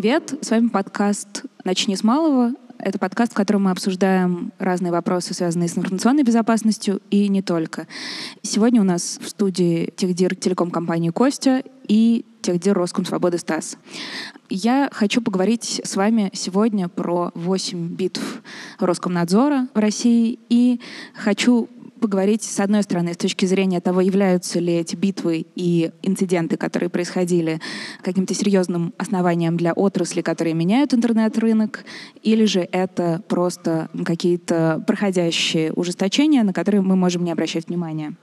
Привет, с вами подкаст «Начни с малого». Это подкаст, в котором мы обсуждаем разные вопросы, связанные с информационной безопасностью и не только. Сегодня у нас в студии техдир телеком-компании «Костя» и техдир Роскомсвободы Стас. Я хочу поговорить с вами сегодня про 8 битв Роскомнадзора в России и хочу поговорить, с одной стороны, с точки зрения того, являются ли эти битвы и инциденты, которые происходили, каким-то серьезным основанием для отрасли, которые меняют интернет-рынок, или же это просто какие-то проходящие ужесточения, на которые мы можем не обращать внимания.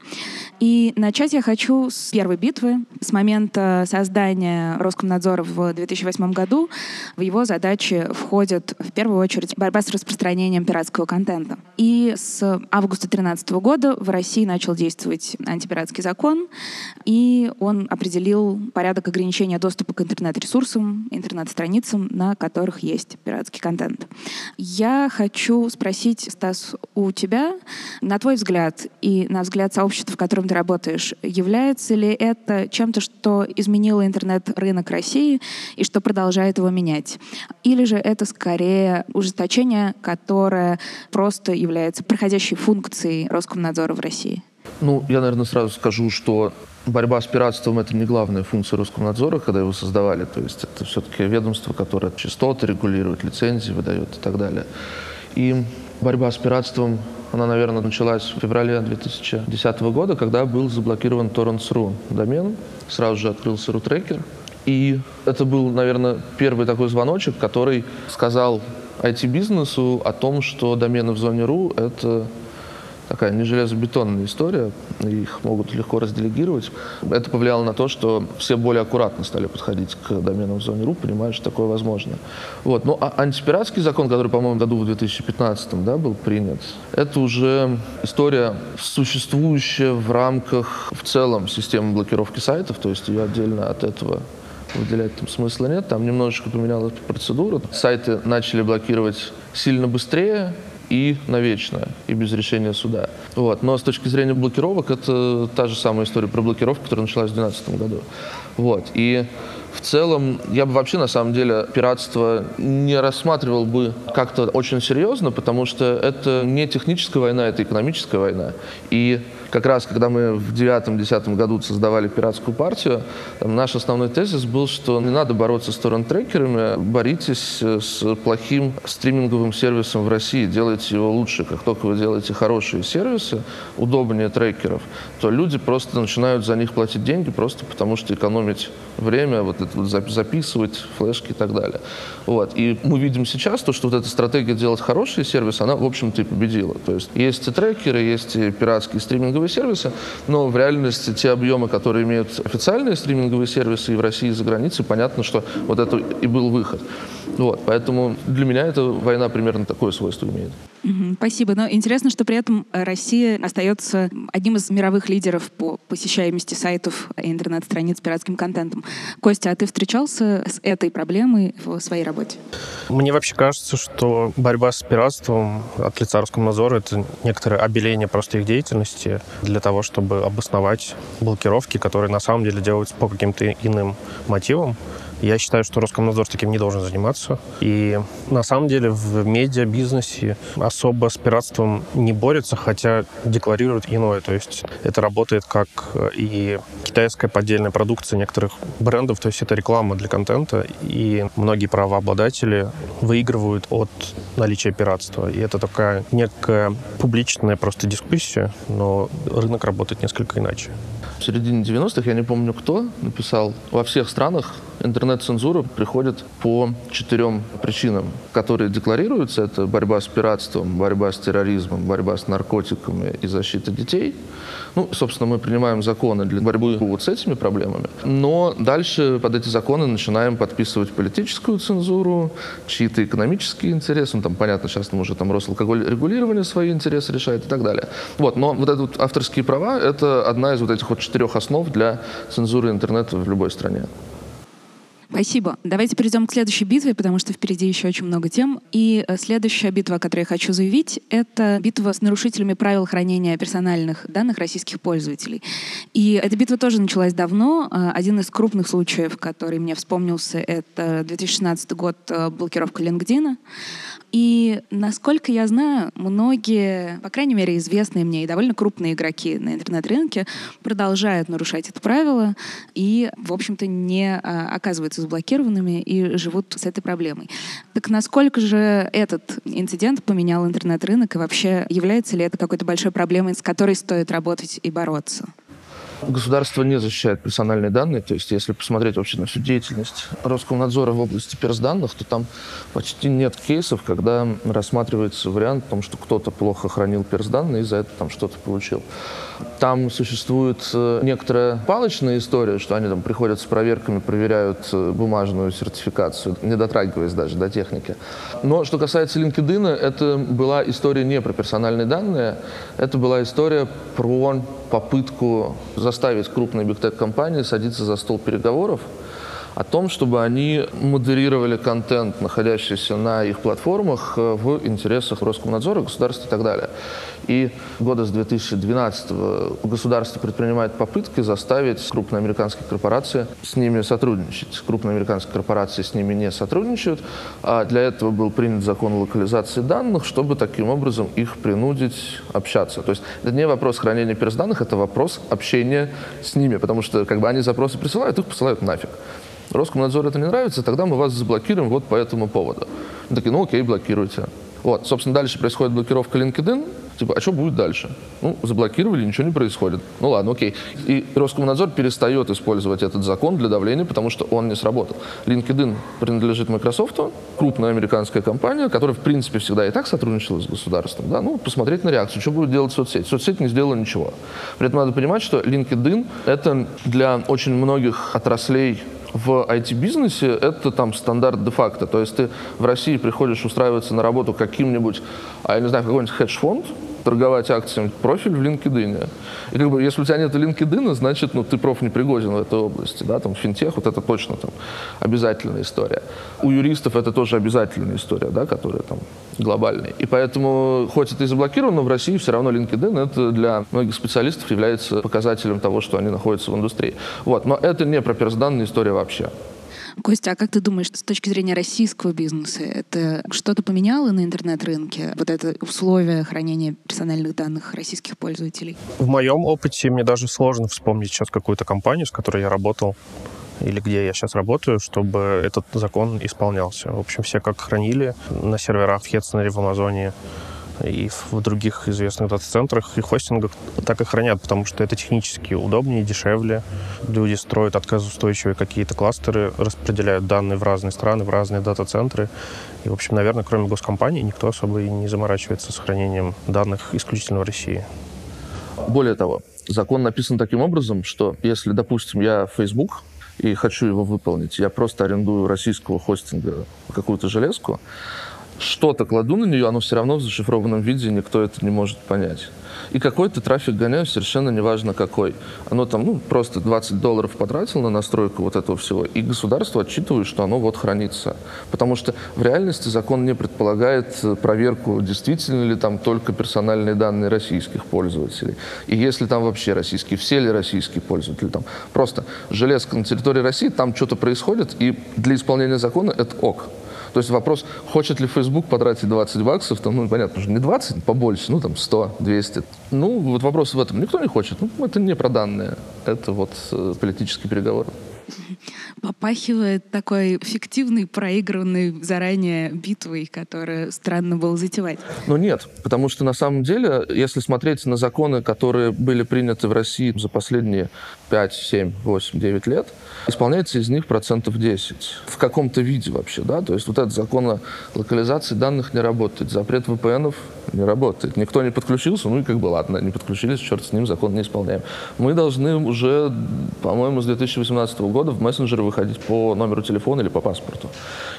И начать я хочу с первой битвы, с момента создания Роскомнадзора в 2008 году. В его задачи входит в первую очередь борьба с распространением пиратского контента. И с августа 2013 года в России начал действовать антипиратский закон, и он определил порядок ограничения доступа к интернет-ресурсам, интернет-страницам, на которых есть пиратский контент. Я хочу спросить, Стас, у тебя, на твой взгляд и на взгляд сообщества, в котором ты работаешь, является ли это чем-то, что изменило интернет-рынок России и что продолжает его менять? Или же это скорее ужесточение, которое просто является проходящей функцией Роскомнадзора Роскомнадзора в России? Ну, я, наверное, сразу скажу, что борьба с пиратством – это не главная функция Роскомнадзора, когда его создавали. То есть это все-таки ведомство, которое частоты регулирует, лицензии выдает и так далее. И борьба с пиратством, она, наверное, началась в феврале 2010 года, когда был заблокирован torrents.ru домен. Сразу же открылся рутрекер. И это был, наверное, первый такой звоночек, который сказал IT-бизнесу о том, что домены в зоне .ру — это такая не железобетонная история, их могут легко разделегировать. Это повлияло на то, что все более аккуратно стали подходить к доменам в зоне РУ, понимая, что такое возможно. Вот. Ну, а антипиратский закон, который, по-моему, году в 2015 да, был принят, это уже история, существующая в рамках в целом системы блокировки сайтов, то есть ее отдельно от этого выделять там смысла нет. Там немножечко поменялась процедура. Сайты начали блокировать сильно быстрее, и навечно, и без решения суда. Вот. Но с точки зрения блокировок, это та же самая история про блокировку, которая началась в 2012 году. Вот. И в целом, я бы вообще, на самом деле, пиратство не рассматривал бы как-то очень серьезно, потому что это не техническая война, это экономическая война. И как раз, когда мы в девятом-десятом году создавали пиратскую партию, там, наш основной тезис был, что не надо бороться с торрент-трекерами, боритесь с плохим стриминговым сервисом в России, делайте его лучше. Как только вы делаете хорошие сервисы, удобнее трекеров, то люди просто начинают за них платить деньги, просто потому что экономить время, вот это вот записывать флешки и так далее. Вот. И мы видим сейчас то, что вот эта стратегия делать хорошие сервисы, она, в общем-то, и победила. То есть есть и трекеры, есть и пиратские стриминговые стриминговые сервисы, но в реальности те объемы, которые имеют официальные стриминговые сервисы и в России, и за границей, понятно, что вот это и был выход. Вот, поэтому для меня эта война примерно такое свойство имеет. Спасибо. Но интересно, что при этом Россия остается одним из мировых лидеров по посещаемости сайтов и интернет-страниц с пиратским контентом. Костя, а ты встречался с этой проблемой в своей работе? Мне вообще кажется, что борьба с пиратством от лица Роскомнадзора — это некоторое обеление просто их деятельности для того, чтобы обосновать блокировки, которые на самом деле делаются по каким-то иным мотивам. Я считаю, что Роскомнадзор таким не должен заниматься. И на самом деле в медиабизнесе особо с пиратством не борется, хотя декларирует иное. То есть это работает как и китайская поддельная продукция некоторых брендов, то есть это реклама для контента, и многие правообладатели выигрывают от наличия пиратства. И это такая некая публичная просто дискуссия, но рынок работает несколько иначе. В середине 90-х, я не помню кто, написал, во всех странах интернет-цензура приходит по четырем причинам, которые декларируются. Это борьба с пиратством, борьба с терроризмом, борьба с наркотиками и защита детей. Ну, собственно, мы принимаем законы для борьбы вот с этими проблемами. Но дальше под эти законы начинаем подписывать политическую цензуру, чьи-то экономические интересы. Ну, там, понятно, сейчас там уже там Росалкоголь регулирование свои интересы решает и так далее. Вот, но вот эти вот авторские права — это одна из вот этих вот четырех основ для цензуры интернета в любой стране. Спасибо. Давайте перейдем к следующей битве, потому что впереди еще очень много тем. И э, следующая битва, о которой я хочу заявить, это битва с нарушителями правил хранения персональных данных российских пользователей. И эта битва тоже началась давно. Э, один из крупных случаев, который мне вспомнился, это 2016 год э, блокировка LinkedIn. И, насколько я знаю, многие, по крайней мере, известные мне и довольно крупные игроки на интернет-рынке продолжают нарушать это правило и, в общем-то, не а, оказываются заблокированными и живут с этой проблемой. Так насколько же этот инцидент поменял интернет-рынок и вообще является ли это какой-то большой проблемой, с которой стоит работать и бороться? Государство не защищает персональные данные, то есть если посмотреть вообще на всю деятельность Роскомнадзора в области персданных, то там почти нет кейсов, когда рассматривается вариант о том, что кто-то плохо хранил персданные и за это там что-то получил. Там существует э, некоторая палочная история, что они там приходят с проверками, проверяют э, бумажную сертификацию, не дотрагиваясь даже до техники. Но что касается LinkedIn, это была история не про персональные данные, это была история про попытку заставить крупные бигтек-компании садиться за стол переговоров о том, чтобы они модерировали контент, находящийся на их платформах э, в интересах Роскомнадзора, государства и так далее. И года с 2012 государство предпринимает попытки заставить крупные американские корпорации с ними сотрудничать. Крупные американские корпорации с ними не сотрудничают. А для этого был принят закон о локализации данных, чтобы таким образом их принудить общаться. То есть это не вопрос хранения персданных, это вопрос общения с ними, потому что как бы они запросы присылают, их посылают нафиг. Роскомнадзору это не нравится, тогда мы вас заблокируем вот по этому поводу. Такие, ну окей, блокируйте. Вот, собственно, дальше происходит блокировка LinkedIn. Типа, а что будет дальше? Ну, заблокировали, ничего не происходит. Ну ладно, окей. И Роскомнадзор перестает использовать этот закон для давления, потому что он не сработал. LinkedIn принадлежит Microsoft, крупная американская компания, которая, в принципе, всегда и так сотрудничала с государством. Да? Ну, посмотреть на реакцию, что будет делать соцсеть. Соцсеть не сделала ничего. При этом надо понимать, что LinkedIn — это для очень многих отраслей в IT-бизнесе это там стандарт де-факто. То есть ты в России приходишь устраиваться на работу каким-нибудь, а я не знаю, какой-нибудь хедж-фонд, торговать акциями, профиль в LinkedIn. И как бы, если у тебя нет LinkedIn, значит, ну, ты проф не пригоден в этой области, да, там, финтех, вот это точно там обязательная история. У юристов это тоже обязательная история, да, которая там глобальная. И поэтому, хоть это и заблокировано, в России все равно LinkedIn это для многих специалистов является показателем того, что они находятся в индустрии. Вот, но это не про персданная история вообще. Костя, а как ты думаешь, с точки зрения российского бизнеса, это что-то поменяло на интернет-рынке? Вот это условия хранения персональных данных российских пользователей? В моем опыте мне даже сложно вспомнить сейчас какую-то компанию, с которой я работал, или где я сейчас работаю, чтобы этот закон исполнялся. В общем, все как хранили на серверах в Хедснере, в Амазоне, и в других известных дата-центрах и хостингах так и хранят, потому что это технически удобнее, дешевле. Люди строят отказоустойчивые какие-то кластеры, распределяют данные в разные страны, в разные дата-центры. И, в общем, наверное, кроме госкомпаний, никто особо и не заморачивается с хранением данных исключительно в России. Более того, закон написан таким образом, что если, допустим, я Facebook и хочу его выполнить, я просто арендую российского хостинга какую-то железку, что-то кладу на нее, оно все равно в зашифрованном виде, никто это не может понять. И какой-то трафик гоняю, совершенно неважно какой. Оно там, ну, просто 20 долларов потратил на настройку вот этого всего, и государство отчитывает, что оно вот хранится. Потому что в реальности закон не предполагает проверку, действительно ли там только персональные данные российских пользователей. И если там вообще российские, все ли российские пользователи. Там просто железка на территории России, там что-то происходит, и для исполнения закона это ок. То есть вопрос, хочет ли Facebook потратить 20 баксов, там, ну, понятно, что не 20, побольше, ну, там, 100, 200. Ну, вот вопрос в этом. Никто не хочет. Ну, это не про данные. Это вот э, политический переговор попахивает такой фиктивной, проигранной заранее битвой, которую странно было затевать. Ну нет, потому что на самом деле, если смотреть на законы, которые были приняты в России за последние 5, 7, 8, 9 лет, исполняется из них процентов 10. В каком-то виде вообще, да? То есть вот этот закон о локализации данных не работает, запрет VPN не работает. Никто не подключился, ну и как бы ладно, не подключились, черт с ним, закон не исполняем. Мы должны уже, по-моему, с 2018 года в мессенджеры выходить по номеру телефона или по паспорту.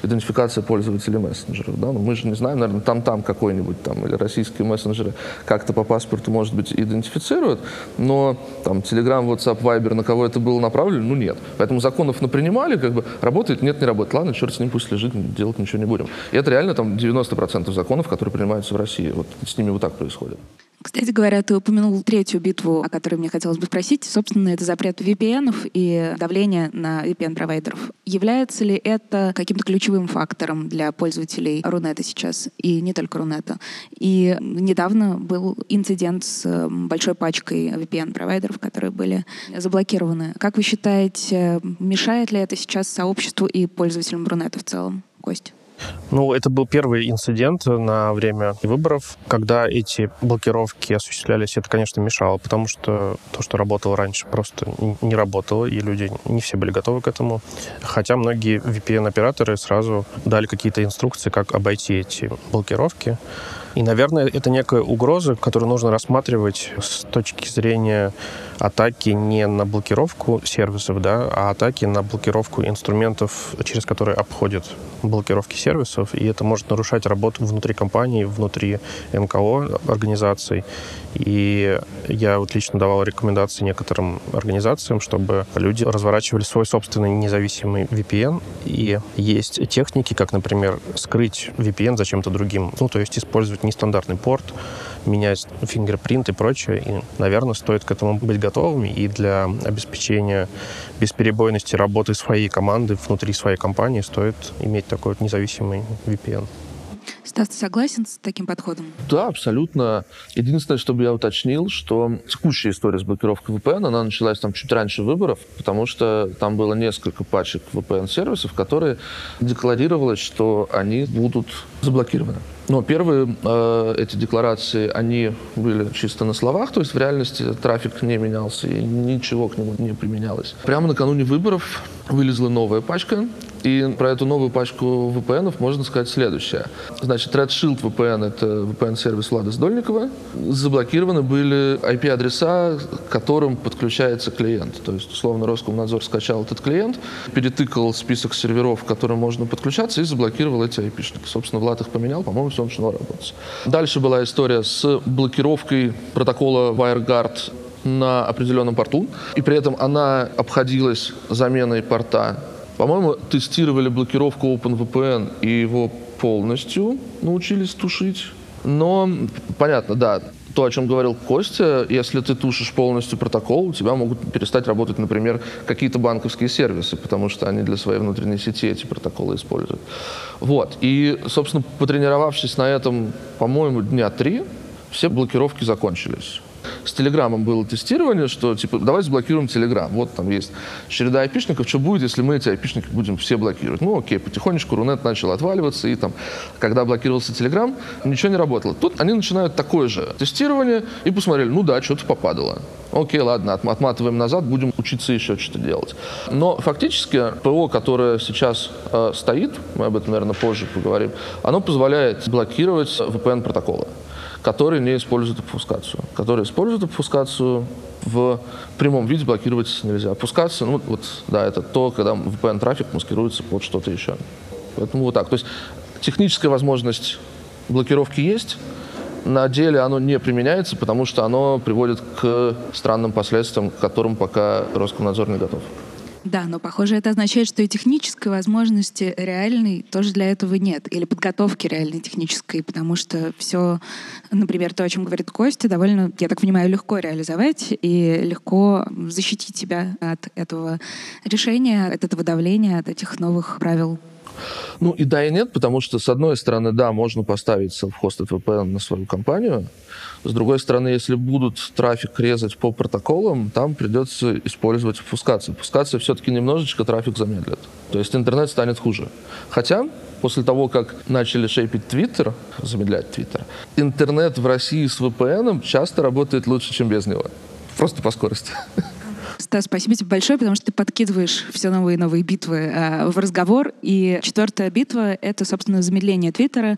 Идентификация пользователей мессенджеров. Да? Но мы же не знаем, наверное, там-там какой-нибудь там или российские мессенджеры как-то по паспорту, может быть, идентифицируют, но там Telegram, WhatsApp, Viber, на кого это было направлено, ну нет. Поэтому законов напринимали, как бы работает, нет, не работает. Ладно, черт с ним пусть лежит, делать ничего не будем. И это реально там 90% законов, которые принимаются в России. Вот с ними вот так происходит. Кстати говоря, ты упомянул третью битву, о которой мне хотелось бы спросить. Собственно, это запрет VPN и давление на VPN-провайдеров. Является ли это каким-то ключевым фактором для пользователей Рунета сейчас? И не только Рунета. И недавно был инцидент с большой пачкой VPN-провайдеров, которые были заблокированы. Как вы считаете, мешает ли это сейчас сообществу и пользователям Рунета в целом? Кость? Ну, это был первый инцидент на время выборов, когда эти блокировки осуществлялись. Это, конечно, мешало, потому что то, что работало раньше, просто не работало, и люди не все были готовы к этому. Хотя многие VPN-операторы сразу дали какие-то инструкции, как обойти эти блокировки. И, наверное, это некая угроза, которую нужно рассматривать с точки зрения атаки не на блокировку сервисов, да, а атаки на блокировку инструментов, через которые обходят блокировки сервисов, и это может нарушать работу внутри компании, внутри НКО организаций. И я вот лично давал рекомендации некоторым организациям, чтобы люди разворачивали свой собственный независимый VPN. И есть техники, как, например, скрыть VPN зачем-то другим. Ну, то есть использовать нестандартный порт, менять фингерпринт и прочее. И, наверное, стоит к этому быть готовыми. И для обеспечения бесперебойности работы своей команды внутри своей компании стоит иметь такой вот независимый VPN. Стас, ты согласен с таким подходом? Да, абсолютно. Единственное, чтобы я уточнил, что текущая история с блокировкой VPN, она началась там чуть раньше выборов, потому что там было несколько пачек VPN-сервисов, которые декларировалось, что они будут заблокированы. Но первые э, эти декларации, они были чисто на словах, то есть в реальности трафик не менялся и ничего к нему не применялось. Прямо накануне выборов вылезла новая пачка, и про эту новую пачку VPN можно сказать следующее. Значит, Red Shield VPN — это VPN-сервис Влада Сдольникова. Заблокированы были IP-адреса, к которым подключается клиент. То есть, условно, Роскомнадзор скачал этот клиент, перетыкал список серверов, к которым можно подключаться, и заблокировал эти IP-шники. Собственно, Влад их поменял, по-моему, все начало работать. Дальше была история с блокировкой протокола WireGuard на определенном порту, и при этом она обходилась заменой порта по-моему, тестировали блокировку OpenVPN и его полностью научились тушить. Но, понятно, да, то, о чем говорил Костя, если ты тушишь полностью протокол, у тебя могут перестать работать, например, какие-то банковские сервисы, потому что они для своей внутренней сети эти протоколы используют. Вот. И, собственно, потренировавшись на этом, по-моему, дня три, все блокировки закончились. С Телеграмом было тестирование, что типа давай заблокируем Телеграм. Вот там есть череда айпишников. Что будет, если мы эти айпишники будем все блокировать? Ну окей, потихонечку Рунет начал отваливаться, и там, когда блокировался Телеграм, ничего не работало. Тут они начинают такое же тестирование и посмотрели, ну да, что-то попадало. Окей, ладно, отматываем назад, будем учиться еще что-то делать. Но фактически ПО, которое сейчас э, стоит, мы об этом, наверное, позже поговорим, оно позволяет блокировать VPN-протоколы которые не используют обфускацию. Которые используют обфускацию в прямом виде блокировать нельзя. Опускаться, ну вот, да, это то, когда VPN-трафик маскируется под что-то еще. Поэтому вот так. То есть техническая возможность блокировки есть, на деле оно не применяется, потому что оно приводит к странным последствиям, к которым пока Роскомнадзор не готов. Да, но похоже, это означает, что и технической возможности реальной тоже для этого нет. Или подготовки реальной технической, потому что все, например, то, о чем говорит Костя, довольно, я так понимаю, легко реализовать и легко защитить себя от этого решения, от этого давления, от этих новых правил ну и да, и нет, потому что, с одной стороны, да, можно поставить self-hosted VPN на свою компанию. С другой стороны, если будут трафик резать по протоколам, там придется использовать фускацию. Фускация все-таки немножечко трафик замедлит. То есть интернет станет хуже. Хотя, после того, как начали шейпить Твиттер, замедлять Твиттер, интернет в России с VPN часто работает лучше, чем без него. Просто по скорости. Стас, спасибо тебе большое, потому что ты подкидываешь все новые и новые битвы э, в разговор. И четвертая битва — это, собственно, замедление Твиттера.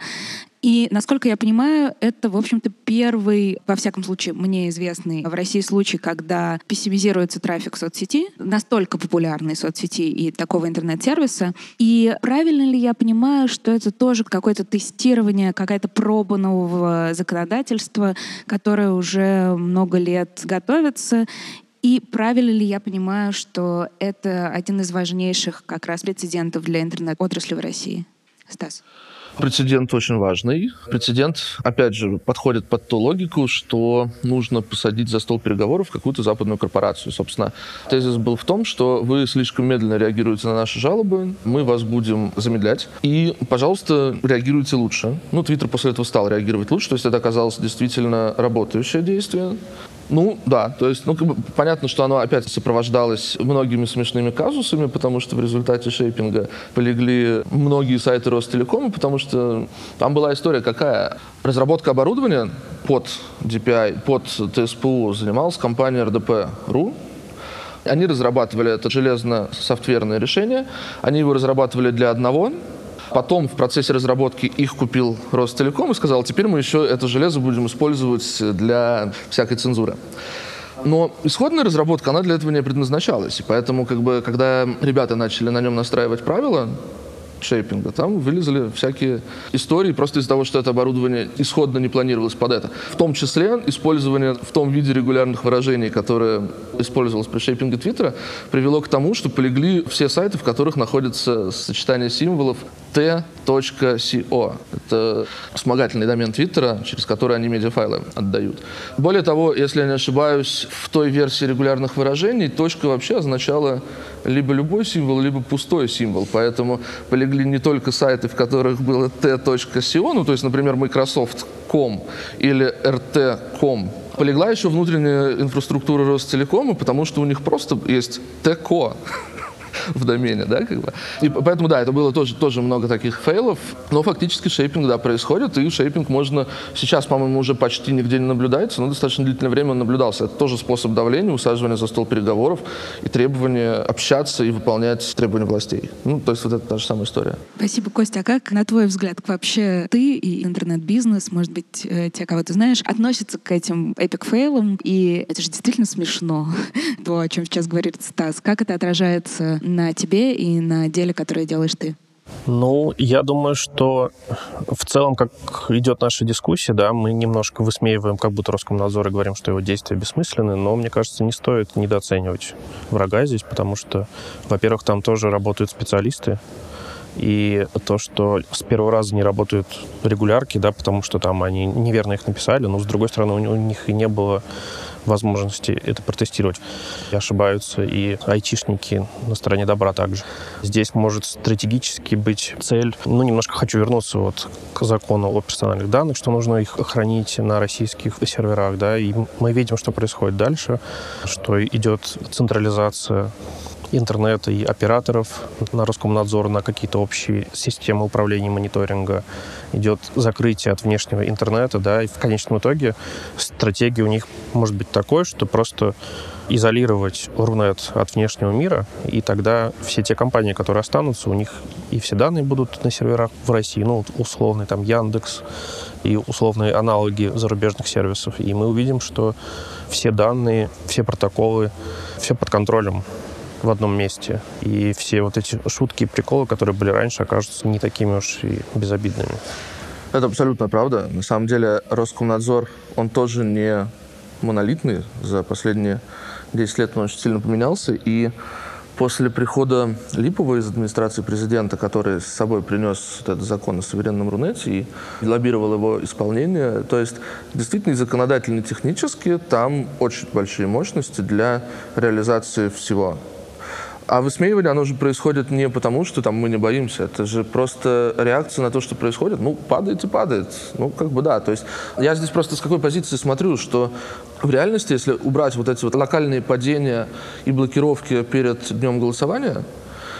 И, насколько я понимаю, это, в общем-то, первый, во всяком случае, мне известный в России случай, когда пессимизируется трафик соцсети, настолько популярной соцсети и такого интернет-сервиса. И правильно ли я понимаю, что это тоже какое-то тестирование, какая-то проба нового законодательства, которое уже много лет готовится, и правильно ли я понимаю, что это один из важнейших как раз прецедентов для интернет-отрасли в России? Стас. Прецедент очень важный. Прецедент, опять же, подходит под ту логику, что нужно посадить за стол переговоров какую-то западную корпорацию. Собственно, тезис был в том, что вы слишком медленно реагируете на наши жалобы, мы вас будем замедлять, и, пожалуйста, реагируйте лучше. Ну, Твиттер после этого стал реагировать лучше, то есть это оказалось действительно работающее действие. Ну, да, то есть, ну, как бы понятно, что оно опять сопровождалось многими смешными казусами, потому что в результате шейпинга полегли многие сайты Ростелекома, потому что там была история какая? Разработка оборудования под DPI, под ТСПУ занималась компания RDP.ru, они разрабатывали это железно-софтверное решение, они его разрабатывали для одного Потом в процессе разработки их купил Ростелеком и сказал, теперь мы еще это железо будем использовать для всякой цензуры. Но исходная разработка, она для этого не предназначалась. И поэтому, как бы, когда ребята начали на нем настраивать правила, шейпинга. Там вылезли всякие истории просто из-за того, что это оборудование исходно не планировалось под это. В том числе использование в том виде регулярных выражений, которое использовалось при шейпинге Твиттера, привело к тому, что полегли все сайты, в которых находится сочетание символов t.co. Это вспомогательный домен Твиттера, через который они медиафайлы отдают. Более того, если я не ошибаюсь, в той версии регулярных выражений точка вообще означала либо любой символ, либо пустой символ. Поэтому полегли не только сайты, в которых было t.co, ну, то есть, например, Microsoft.com или RT.com, полегла еще внутренняя инфраструктура Ростелекома, потому что у них просто есть ТКО в домене, да, как бы. И поэтому, да, это было тоже, тоже много таких фейлов, но фактически шейпинг, да, происходит, и шейпинг можно сейчас, по-моему, уже почти нигде не наблюдается, но достаточно длительное время он наблюдался. Это тоже способ давления, усаживания за стол переговоров и требования общаться и выполнять требования властей. Ну, то есть вот это та же самая история. Спасибо, Костя. А как, на твой взгляд, вообще ты и интернет-бизнес, может быть, э, те, кого ты знаешь, относятся к этим epic fail ам? И это же действительно смешно, то, о чем сейчас говорит Стас. Как это отражается на тебе и на деле, которое делаешь ты? Ну, я думаю, что в целом, как идет наша дискуссия, да, мы немножко высмеиваем как будто Роскомнадзор и говорим, что его действия бессмысленны, но, мне кажется, не стоит недооценивать врага здесь, потому что, во-первых, там тоже работают специалисты, и то, что с первого раза не работают регулярки, да, потому что там они неверно их написали, но, с другой стороны, у них и не было возможности это протестировать. И ошибаются и айтишники на стороне добра также. Здесь может стратегически быть цель, ну, немножко хочу вернуться вот к закону о персональных данных, что нужно их хранить на российских серверах, да, и мы видим, что происходит дальше, что идет централизация интернета и операторов на Роскомнадзор на какие-то общие системы управления мониторинга. Идет закрытие от внешнего интернета, да, и в конечном итоге стратегия у них может быть такой, что просто изолировать Рунет от внешнего мира, и тогда все те компании, которые останутся, у них и все данные будут на серверах в России, ну, условный там Яндекс и условные аналоги зарубежных сервисов. И мы увидим, что все данные, все протоколы, все под контролем в одном месте. И все вот эти шутки и приколы, которые были раньше, окажутся не такими уж и безобидными. Это абсолютно правда. На самом деле Роскомнадзор, он тоже не монолитный. За последние 10 лет он очень сильно поменялся. И после прихода Липова из администрации президента, который с собой принес этот закон о суверенном Рунете и лоббировал его исполнение, то есть действительно законодательно, и технически там очень большие мощности для реализации всего. А высмеивание, оно же происходит не потому, что там мы не боимся. Это же просто реакция на то, что происходит. Ну, падает и падает. Ну, как бы да. То есть я здесь просто с какой позиции смотрю, что в реальности, если убрать вот эти вот локальные падения и блокировки перед днем голосования,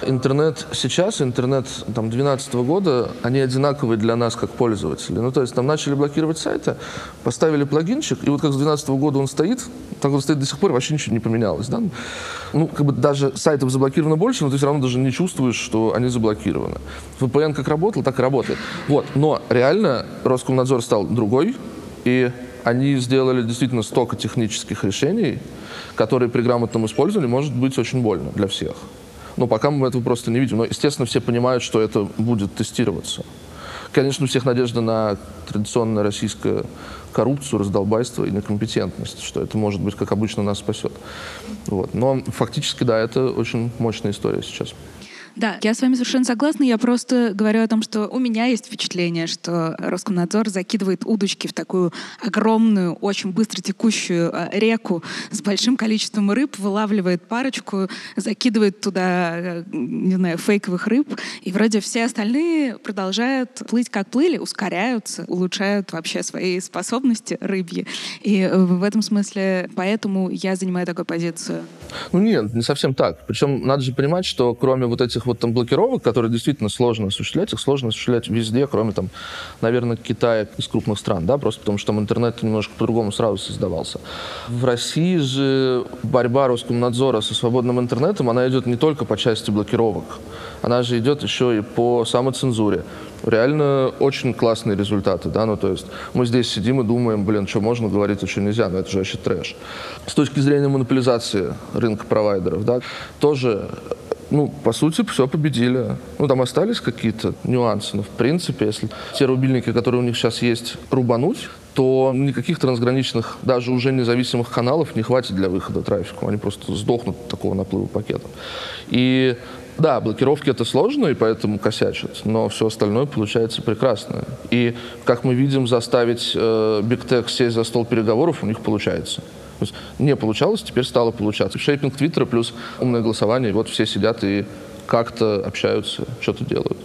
интернет сейчас, интернет там 2012 года, они одинаковые для нас как пользователи. Ну, то есть там начали блокировать сайты, поставили плагинчик, и вот как с 2012 года он стоит, так он стоит до сих пор, вообще ничего не поменялось. Да? Ну, как бы даже сайтов заблокировано больше, но ты все равно даже не чувствуешь, что они заблокированы. VPN как работал, так и работает. Вот. Но реально Роскомнадзор стал другой, и они сделали действительно столько технических решений, которые при грамотном использовании может быть очень больно для всех. Но пока мы этого просто не видим. Но, естественно, все понимают, что это будет тестироваться. Конечно, у всех надежда на традиционное российское коррупцию, раздолбайство и некомпетентность, что это, может быть, как обычно, нас спасет. Вот. Но фактически, да, это очень мощная история сейчас. Да, я с вами совершенно согласна. Я просто говорю о том, что у меня есть впечатление, что Роскомнадзор закидывает удочки в такую огромную, очень быстро текущую э, реку с большим количеством рыб, вылавливает парочку, закидывает туда, э, не знаю, фейковых рыб, и вроде все остальные продолжают плыть как плыли, ускоряются, улучшают вообще свои способности рыбьи. И э, в этом смысле поэтому я занимаю такую позицию. Ну нет, не совсем так. Причем надо же понимать, что кроме вот этих вот там блокировок, которые действительно сложно осуществлять, их сложно осуществлять везде, кроме там, наверное, Китая из крупных стран, да, просто потому что там интернет немножко по-другому сразу создавался. В России же борьба Роскомнадзора со свободным интернетом, она идет не только по части блокировок, она же идет еще и по самоцензуре реально очень классные результаты, да, ну, то есть мы здесь сидим и думаем, блин, что можно говорить, а что нельзя, ну, это же вообще трэш. С точки зрения монополизации рынка провайдеров, да, тоже ну, по сути, все победили. Ну, там остались какие-то нюансы, но, в принципе, если те рубильники, которые у них сейчас есть, рубануть, то никаких трансграничных, даже уже независимых каналов не хватит для выхода трафика. Они просто сдохнут от такого наплыва пакетов. И да, блокировки это сложно, и поэтому косячат, но все остальное получается прекрасно. И, как мы видим, заставить э, Big Tech сесть за стол переговоров у них получается. Есть не получалось, теперь стало получаться. Шейпинг Твиттера плюс умное голосование, и вот все сидят и как-то общаются, что-то делают.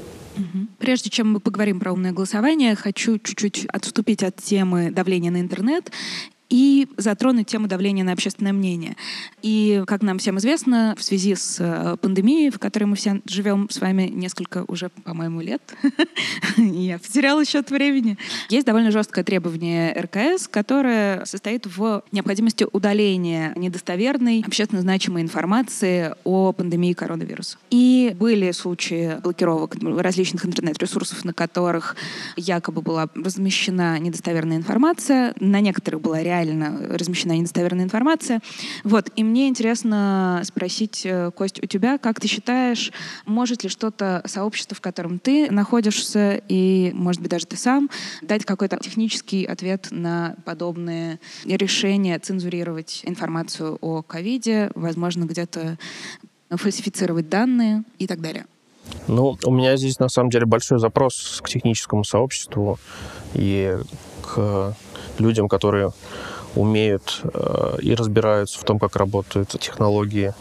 Прежде чем мы поговорим про умное голосование, хочу чуть-чуть отступить от темы давления на интернет и затронуть тему давления на общественное мнение. И, как нам всем известно, в связи с э, пандемией, в которой мы все живем с вами несколько уже, по-моему, лет, я потеряла счет времени, есть довольно жесткое требование РКС, которое состоит в необходимости удаления недостоверной, общественно значимой информации о пандемии коронавируса. И были случаи блокировок различных интернет-ресурсов, на которых якобы была размещена недостоверная информация, на некоторых была реально реально размещена недостоверная информация. Вот. И мне интересно спросить, э, Кость, у тебя, как ты считаешь, может ли что-то сообщество, в котором ты находишься, и, может быть, даже ты сам, дать какой-то технический ответ на подобные решения цензурировать информацию о ковиде, возможно, где-то фальсифицировать данные и так далее? Ну, у меня здесь на самом деле большой запрос к техническому сообществу и к людям, которые умеют э, и разбираются в том, как работают технологии,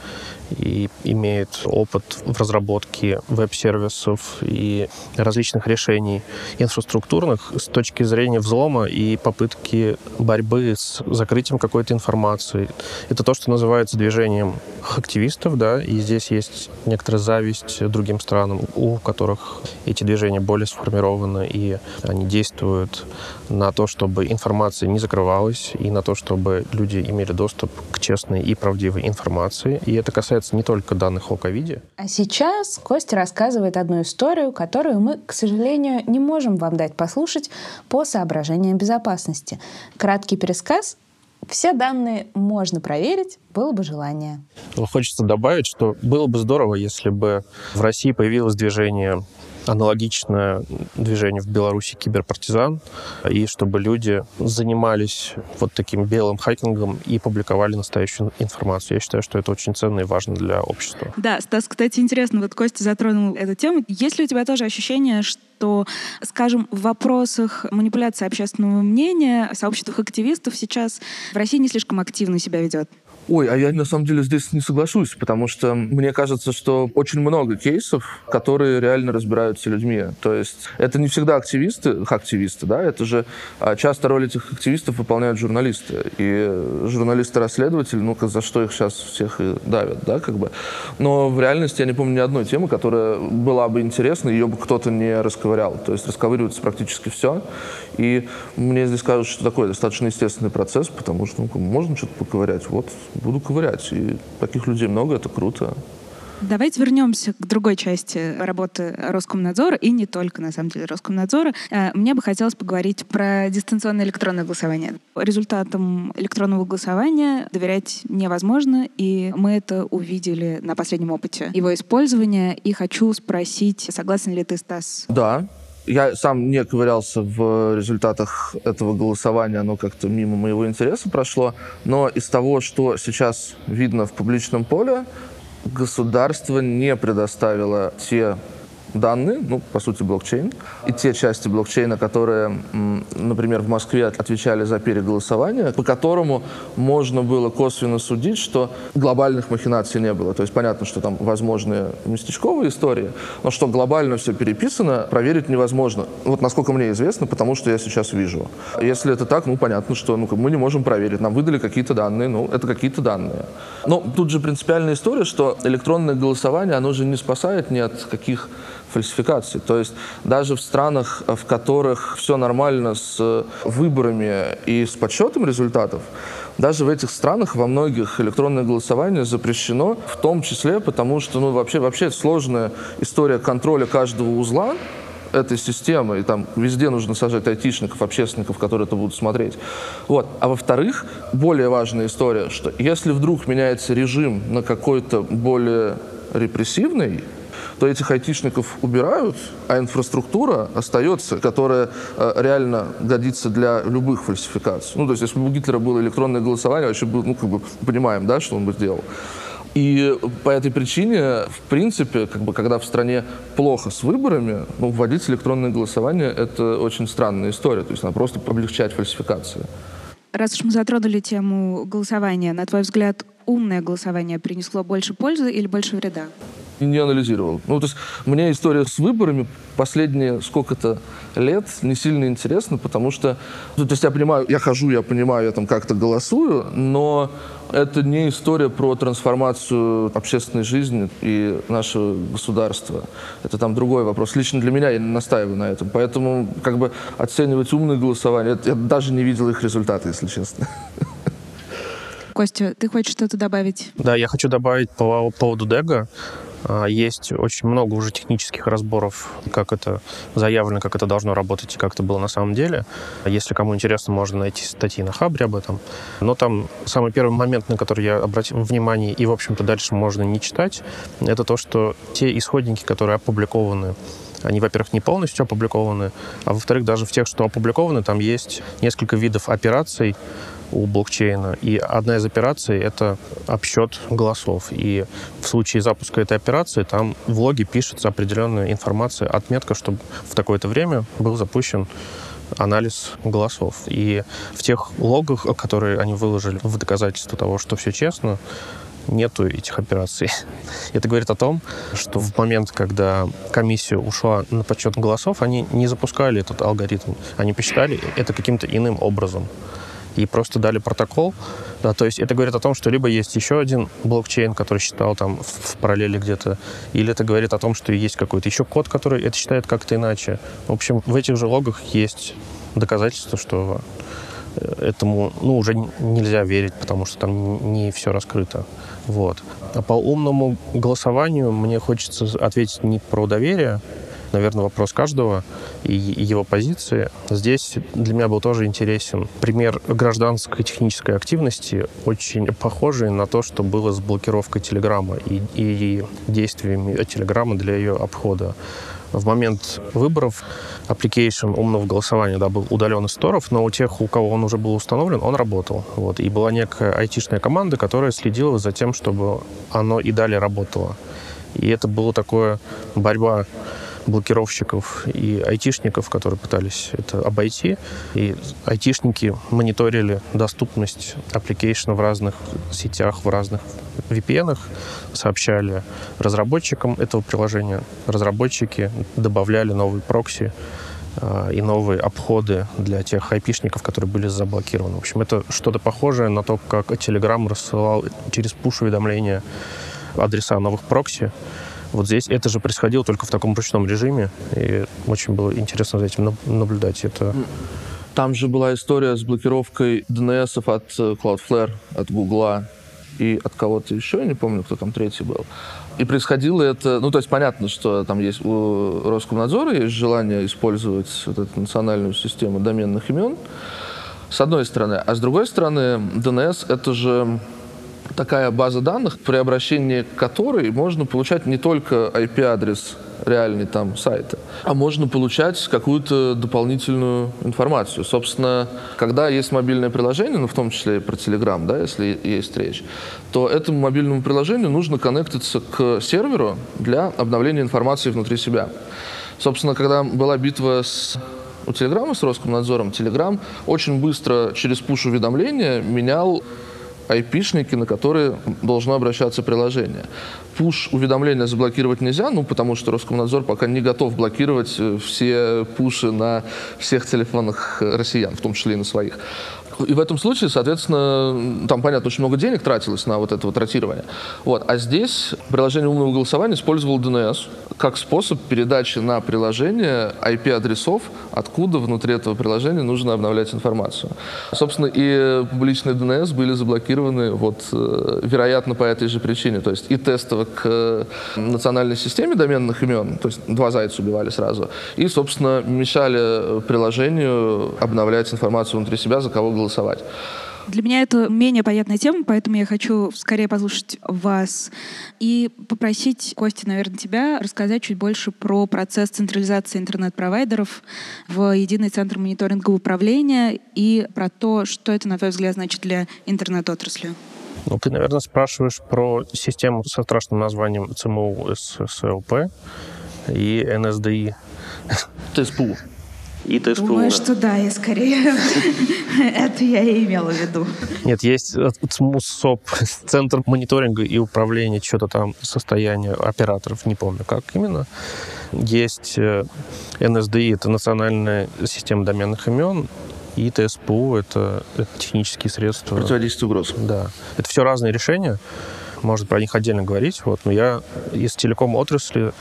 и имеют опыт в разработке веб-сервисов и различных решений инфраструктурных с точки зрения взлома и попытки борьбы с закрытием какой-то информации. Это то, что называется движением активистов, да, и здесь есть некоторая зависть другим странам, у которых эти движения более сформированы, и они действуют на то, чтобы информация не закрывалась, и на то, чтобы люди имели доступ к честной и правдивой информации. И это касается не только данных о ковиде. А сейчас Костя рассказывает одну историю, которую мы, к сожалению, не можем вам дать послушать по соображениям безопасности. Краткий пересказ все данные можно проверить, было бы желание. Хочется добавить, что было бы здорово, если бы в России появилось движение аналогичное движению в Беларуси киберпартизан, и чтобы люди занимались вот таким белым хайкингом и публиковали настоящую информацию. Я считаю, что это очень ценно и важно для общества. Да, Стас, кстати, интересно, вот Костя затронул эту тему. Есть ли у тебя тоже ощущение, что скажем, в вопросах манипуляции общественного мнения сообществах активистов сейчас в России не слишком активно себя ведет? Ой, а я на самом деле здесь не соглашусь, потому что мне кажется, что очень много кейсов, которые реально разбираются людьми. То есть это не всегда активисты, активисты, да, это же а, часто роль этих активистов выполняют журналисты. И журналисты-расследователи, ну, за что их сейчас всех и давят, да, как бы. Но в реальности я не помню ни одной темы, которая была бы интересна, ее бы кто-то не расковырял. То есть расковыривается практически все. И мне здесь кажется, что такой достаточно естественный процесс, потому что ну, можно что-то поковырять. Вот буду ковырять. И таких людей много, это круто. Давайте вернемся к другой части работы Роскомнадзора, и не только, на самом деле, Роскомнадзора. Э, мне бы хотелось поговорить про дистанционное электронное голосование. Результатам электронного голосования доверять невозможно, и мы это увидели на последнем опыте его использования. И хочу спросить, согласен ли ты, Стас? Да, я сам не ковырялся в результатах этого голосования, оно как-то мимо моего интереса прошло, но из того, что сейчас видно в публичном поле, государство не предоставило те данные, ну, по сути, блокчейн, и те части блокчейна, которые, например, в Москве отвечали за переголосование, по которому можно было косвенно судить, что глобальных махинаций не было. То есть понятно, что там возможны местечковые истории, но что глобально все переписано, проверить невозможно. Вот насколько мне известно, потому что я сейчас вижу. Если это так, ну, понятно, что ну, мы не можем проверить. Нам выдали какие-то данные, ну, это какие-то данные. Но тут же принципиальная история, что электронное голосование, оно же не спасает ни от каких фальсификаций. То есть даже в странах, в которых все нормально с выборами и с подсчетом результатов, даже в этих странах во многих электронное голосование запрещено, в том числе потому, что ну, вообще, вообще сложная история контроля каждого узла, этой системы, и там везде нужно сажать айтишников, общественников, которые это будут смотреть. Вот. А во-вторых, более важная история, что если вдруг меняется режим на какой-то более репрессивный, то этих айтишников убирают, а инфраструктура остается, которая э, реально годится для любых фальсификаций. Ну, то есть, если бы у Гитлера было электронное голосование, вообще бы, ну, как бы понимаем, да, что он бы сделал. И по этой причине, в принципе, как бы, когда в стране плохо с выборами, ну, вводить электронное голосование – это очень странная история. То есть надо просто облегчать фальсификации. Раз уж мы затронули тему голосования, на твой взгляд, умное голосование принесло больше пользы или больше вреда? Не анализировал. Ну, то есть мне история с выборами последние сколько-то лет не сильно интересна, потому что, ну, то есть я понимаю, я хожу, я понимаю, я там как-то голосую, но это не история про трансформацию общественной жизни и нашего государства. Это там другой вопрос. Лично для меня я не настаиваю на этом. Поэтому как бы оценивать умные голосования, я даже не видел их результаты, если честно. Костя, ты хочешь что-то добавить? Да, я хочу добавить по поводу Дега. А, есть очень много уже технических разборов, как это заявлено, как это должно работать и как это было на самом деле. Если кому интересно, можно найти статьи на Хабре об этом. Но там самый первый момент, на который я обратил внимание, и, в общем-то, дальше можно не читать, это то, что те исходники, которые опубликованы они, во-первых, не полностью опубликованы, а во-вторых, даже в тех, что опубликованы, там есть несколько видов операций, у блокчейна. И одна из операций — это обсчет голосов. И в случае запуска этой операции там в логе пишется определенная информация, отметка, что в такое-то время был запущен анализ голосов. И в тех логах, которые они выложили в доказательство того, что все честно, нету этих операций. Это говорит о том, что в момент, когда комиссия ушла на подсчет голосов, они не запускали этот алгоритм. Они посчитали это каким-то иным образом и просто дали протокол. Да, то есть это говорит о том, что либо есть еще один блокчейн, который считал там в параллели где-то, или это говорит о том, что есть какой-то еще код, который это считает как-то иначе. В общем, в этих же логах есть доказательства, что э, этому ну, уже нельзя верить, потому что там не все раскрыто. Вот. А по умному голосованию мне хочется ответить не про доверие, наверное, вопрос каждого и его позиции. Здесь для меня был тоже интересен пример гражданской технической активности, очень похожий на то, что было с блокировкой Телеграма и, и действиями Телеграма для ее обхода. В момент выборов application умного голосования да, был удален из сторов, но у тех, у кого он уже был установлен, он работал. Вот. И была некая айтишная команда, которая следила за тем, чтобы оно и далее работало. И это была такая борьба блокировщиков и айтишников, которые пытались это обойти. И айтишники мониторили доступность application в разных сетях, в разных VPN, сообщали разработчикам этого приложения. Разработчики добавляли новые прокси, а, и новые обходы для тех айпишников, которые были заблокированы. В общем, это что-то похожее на то, как Telegram рассылал через пуш-уведомления адреса новых прокси. Вот здесь это же происходило только в таком ручном режиме, и очень было интересно за этим наблюдать. Это... Там же была история с блокировкой DNS от э, Cloudflare, от Google и от кого-то еще, я не помню, кто там третий был. И происходило это, ну, то есть понятно, что там есть у Роскомнадзора есть желание использовать вот эту национальную систему доменных имен, с одной стороны. А с другой стороны, DNS — это же такая база данных, при обращении к которой можно получать не только IP-адрес реальный там сайта, а можно получать какую-то дополнительную информацию. Собственно, когда есть мобильное приложение, ну, в том числе и про Telegram, да, если есть речь, то этому мобильному приложению нужно коннектиться к серверу для обновления информации внутри себя. Собственно, когда была битва с у Телеграма с Роскомнадзором, Телеграм очень быстро через пуш-уведомления менял IP-шники, на которые должно обращаться приложение. Пуш-уведомления заблокировать нельзя, ну, потому что Роскомнадзор пока не готов блокировать э, все пуши на всех телефонах россиян, в том числе и на своих. И в этом случае, соответственно, там, понятно, очень много денег тратилось на вот это вот ротирование. Вот. А здесь приложение умного голосования использовало DNS как способ передачи на приложение IP-адресов, откуда внутри этого приложения нужно обновлять информацию. Собственно, и публичные DNS были заблокированы вот, э, вероятно, по этой же причине. То есть и тестово к национальной системе доменных имен, то есть два зайца убивали сразу, и, собственно, мешали приложению обновлять информацию внутри себя, за кого голосовать. Для меня это менее понятная тема, поэтому я хочу скорее послушать вас и попросить, Костя, наверное, тебя рассказать чуть больше про процесс централизации интернет-провайдеров в единый центр мониторинга управления и про то, что это, на твой взгляд, значит для интернет-отрасли. Ну, ты, наверное, спрашиваешь про систему со страшным названием ЦМУ ССЛП и НСДИ. ТСПУ и ТСПУ. Думаю, что да, я скорее это я и имела в виду. Нет, есть ЦМУСОП, Центр мониторинга и управления что-то там состояния операторов, не помню как именно. Есть НСДИ, э, это национальная система доменных имен, и ТСПУ это, это технические средства. Противодействие угроз. Да. Это все разные решения. Можно про них отдельно говорить. Вот. Но я из телеком отрасли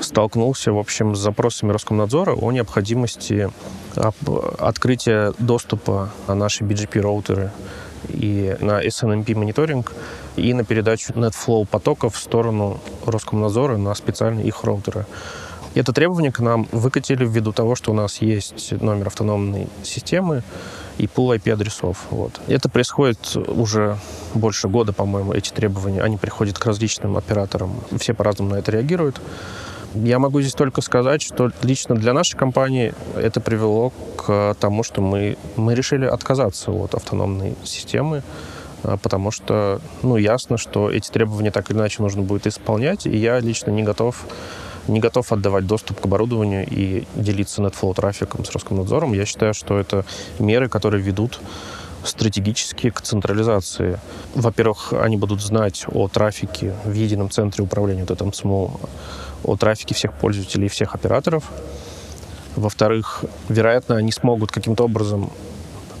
столкнулся, в общем, с запросами Роскомнадзора о необходимости открытия доступа на наши BGP-роутеры и на SNMP мониторинг и на передачу NetFlow потоков в сторону Роскомнадзора на специальные их роутеры. Это требование к нам выкатили ввиду того, что у нас есть номер автономной системы и пул IP-адресов. Вот. Это происходит уже больше года, по-моему, эти требования. Они приходят к различным операторам. Все по-разному на это реагируют. Я могу здесь только сказать, что лично для нашей компании это привело к тому, что мы, мы решили отказаться от автономной системы, а, потому что, ну, ясно, что эти требования так или иначе нужно будет исполнять, и я лично не готов не готов отдавать доступ к оборудованию и делиться NetFlow трафиком с Роскомнадзором. Я считаю, что это меры, которые ведут стратегически к централизации. Во-первых, они будут знать о трафике в едином центре управления, вот этом СМУ, о трафике всех пользователей и всех операторов. Во-вторых, вероятно, они смогут каким-то образом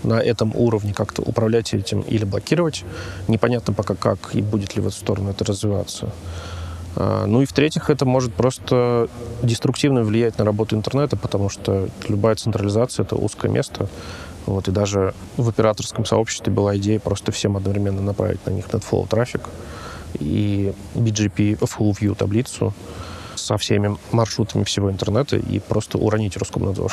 на этом уровне как-то управлять этим или блокировать. Непонятно пока как и будет ли в эту сторону это развиваться. А, ну и в-третьих, это может просто деструктивно влиять на работу интернета, потому что любая централизация — это узкое место. Вот, и даже в операторском сообществе была идея просто всем одновременно направить на них NetFlow трафик и BGP Full View таблицу, со всеми маршрутами всего интернета и просто уронить Роскомнадзор.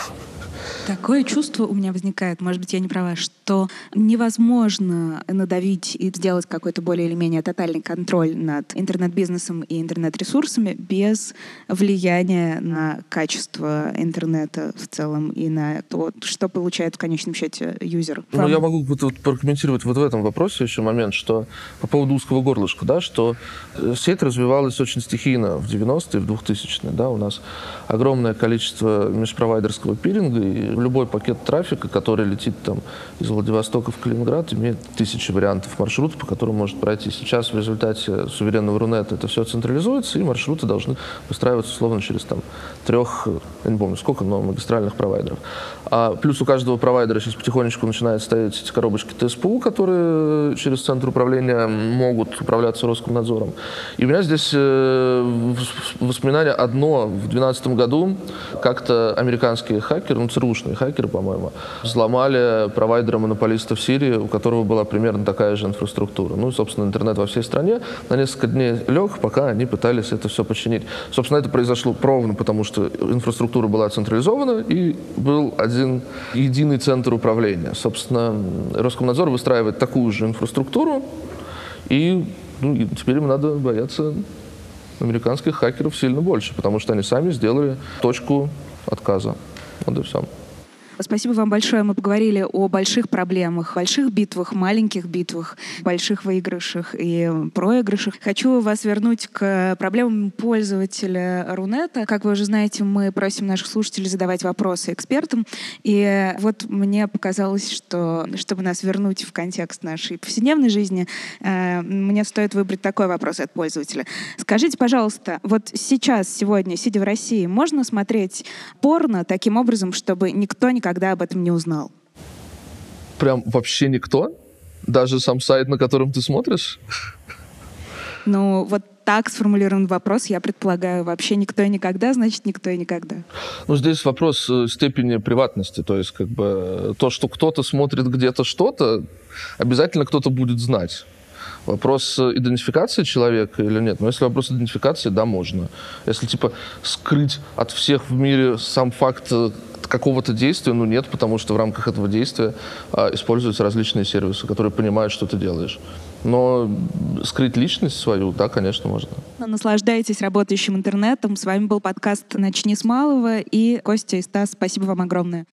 Такое чувство у меня возникает, может быть, я не права, что невозможно надавить и сделать какой-то более или менее тотальный контроль над интернет-бизнесом и интернет-ресурсами без влияния на качество интернета в целом и на то, что получает в конечном счете юзер. Ну, я могу вот, вот прокомментировать вот в этом вопросе еще момент, что по поводу узкого горлышка, да, что э, сеть развивалась очень стихийно в 90-е, в 2000-е, да, у нас огромное количество межпровайдерского пилинга, любой пакет трафика, который летит там из Владивостока в Калининград, имеет тысячи вариантов маршрута, по которым может пройти. Сейчас в результате суверенного Рунета это все централизуется, и маршруты должны выстраиваться условно через там трех, я не помню сколько, но магистральных провайдеров. А плюс у каждого провайдера сейчас потихонечку начинает стоять эти коробочки ТСПУ, которые через центр управления могут управляться Роскомнадзором. И у меня здесь э, воспоминание одно. В 2012 году как-то американские хакеры, ну, ЦРУшные хакеры, по-моему, взломали провайдера монополиста в Сирии, у которого была примерно такая же инфраструктура. Ну, собственно, интернет во всей стране на несколько дней лег, пока они пытались это все починить. Собственно, это произошло ровно потому, что инфраструктура была централизована и был один единый центр управления. Собственно, Роскомнадзор выстраивает такую же инфраструктуру, и, ну, теперь им надо бояться американских хакеров сильно больше, потому что они сами сделали точку отказа. Вот и все. Спасибо вам большое. Мы поговорили о больших проблемах, больших битвах, маленьких битвах, больших выигрышах и проигрышах. Хочу вас вернуть к проблемам пользователя Рунета. Как вы уже знаете, мы просим наших слушателей задавать вопросы экспертам. И вот мне показалось, что чтобы нас вернуть в контекст нашей повседневной жизни, э, мне стоит выбрать такой вопрос от пользователя. Скажите, пожалуйста, вот сейчас, сегодня, сидя в России, можно смотреть порно таким образом, чтобы никто никогда никогда об этом не узнал? Прям вообще никто? Даже сам сайт, на котором ты смотришь? Ну, вот так сформулирован вопрос, я предполагаю, вообще никто и никогда, значит, никто и никогда. Ну, здесь вопрос э, степени приватности, то есть, как бы, то, что кто-то смотрит где-то что-то, обязательно кто-то будет знать. Вопрос э, идентификации человека или нет? Но если вопрос идентификации, да, можно. Если, типа, скрыть от всех в мире сам факт э, какого-то действия, ну нет, потому что в рамках этого действия а, используются различные сервисы, которые понимают, что ты делаешь. Но скрыть личность свою, да, конечно, можно. Наслаждайтесь работающим интернетом. С вами был подкаст «Начни с малого» и Костя и Стас. Спасибо вам огромное.